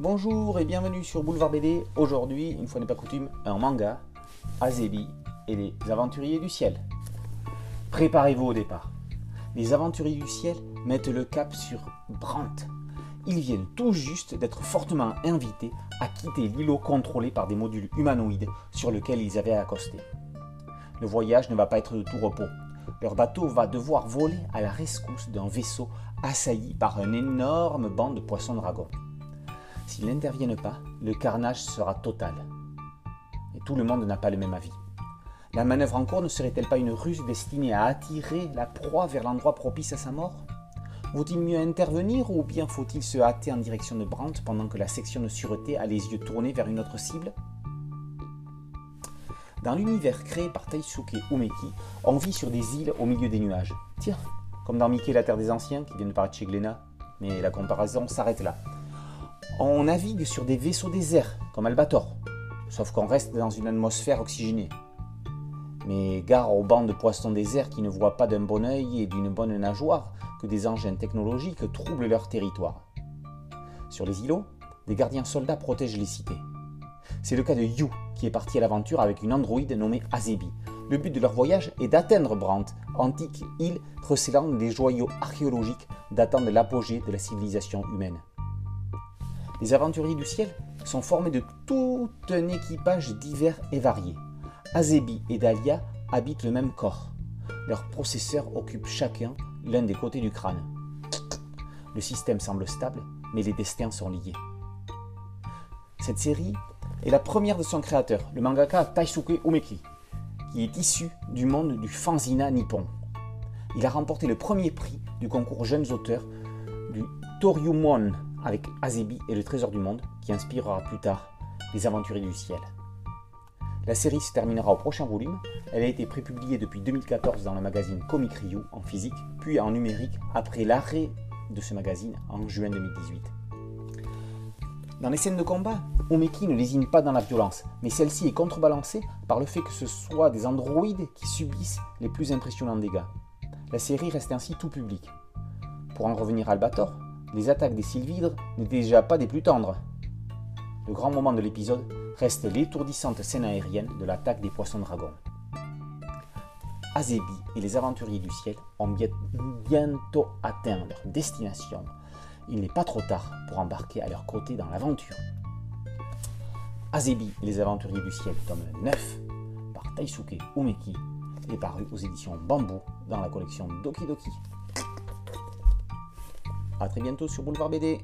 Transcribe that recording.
Bonjour et bienvenue sur Boulevard BD. Aujourd'hui, une fois n'est pas coutume, un manga, Azebi et les aventuriers du ciel. Préparez-vous au départ. Les aventuriers du ciel mettent le cap sur Brandt. Ils viennent tout juste d'être fortement invités à quitter l'îlot contrôlé par des modules humanoïdes sur lequel ils avaient accosté. Le voyage ne va pas être de tout repos. Leur bateau va devoir voler à la rescousse d'un vaisseau assailli par un énorme banc de poissons dragons. S'ils n'interviennent pas, le carnage sera total. Et tout le monde n'a pas le même avis. La manœuvre en cours ne serait-elle pas une ruse destinée à attirer la proie vers l'endroit propice à sa mort? Vaut-il mieux intervenir ou bien faut-il se hâter en direction de Brandt pendant que la section de sûreté a les yeux tournés vers une autre cible? Dans l'univers créé par Taisuke Umeki, on vit sur des îles au milieu des nuages. Tiens, comme dans Mickey la Terre des Anciens qui vient de paraître chez Glénat, mais la comparaison s'arrête là. On navigue sur des vaisseaux déserts, comme Albator, sauf qu'on reste dans une atmosphère oxygénée. Mais gare aux bancs de poissons déserts qui ne voient pas d'un bon œil et d'une bonne nageoire que des engins technologiques troublent leur territoire. Sur les îlots, des gardiens soldats protègent les cités. C'est le cas de Yu, qui est parti à l'aventure avec une androïde nommée Azebi. Le but de leur voyage est d'atteindre Brandt, antique île recélant des joyaux archéologiques datant de l'apogée de la civilisation humaine. Les aventuriers du ciel sont formés de tout un équipage divers et varié. Azebi et Dahlia habitent le même corps. Leurs processeurs occupent chacun l'un des côtés du crâne. Le système semble stable, mais les destins sont liés. Cette série est la première de son créateur, le mangaka Taisuke Umeki, qui est issu du monde du fanzina nippon. Il a remporté le premier prix du concours Jeunes auteurs du Toryumon avec Azebi et le Trésor du Monde, qui inspirera plus tard les Aventuriers du Ciel. La série se terminera au prochain volume. Elle a été prépubliée depuis 2014 dans le magazine Comic Ryu en physique, puis en numérique après l'arrêt de ce magazine en juin 2018. Dans les scènes de combat, Omeki ne lésine pas dans la violence, mais celle-ci est contrebalancée par le fait que ce soit des androïdes qui subissent les plus impressionnants dégâts. La série reste ainsi tout public. Pour en revenir à Albator, les attaques des sylvidres n'étaient déjà pas des plus tendres. Le grand moment de l'épisode reste l'étourdissante scène aérienne de l'attaque des poissons dragons. Azebi et les aventuriers du ciel ont bientôt atteint leur destination. Il n'est pas trop tard pour embarquer à leur côté dans l'aventure. Azebi et les aventuriers du ciel, tome 9, par Taisuke Umeki, est paru aux éditions Bambou dans la collection Doki Doki. A très bientôt sur Boulevard BD.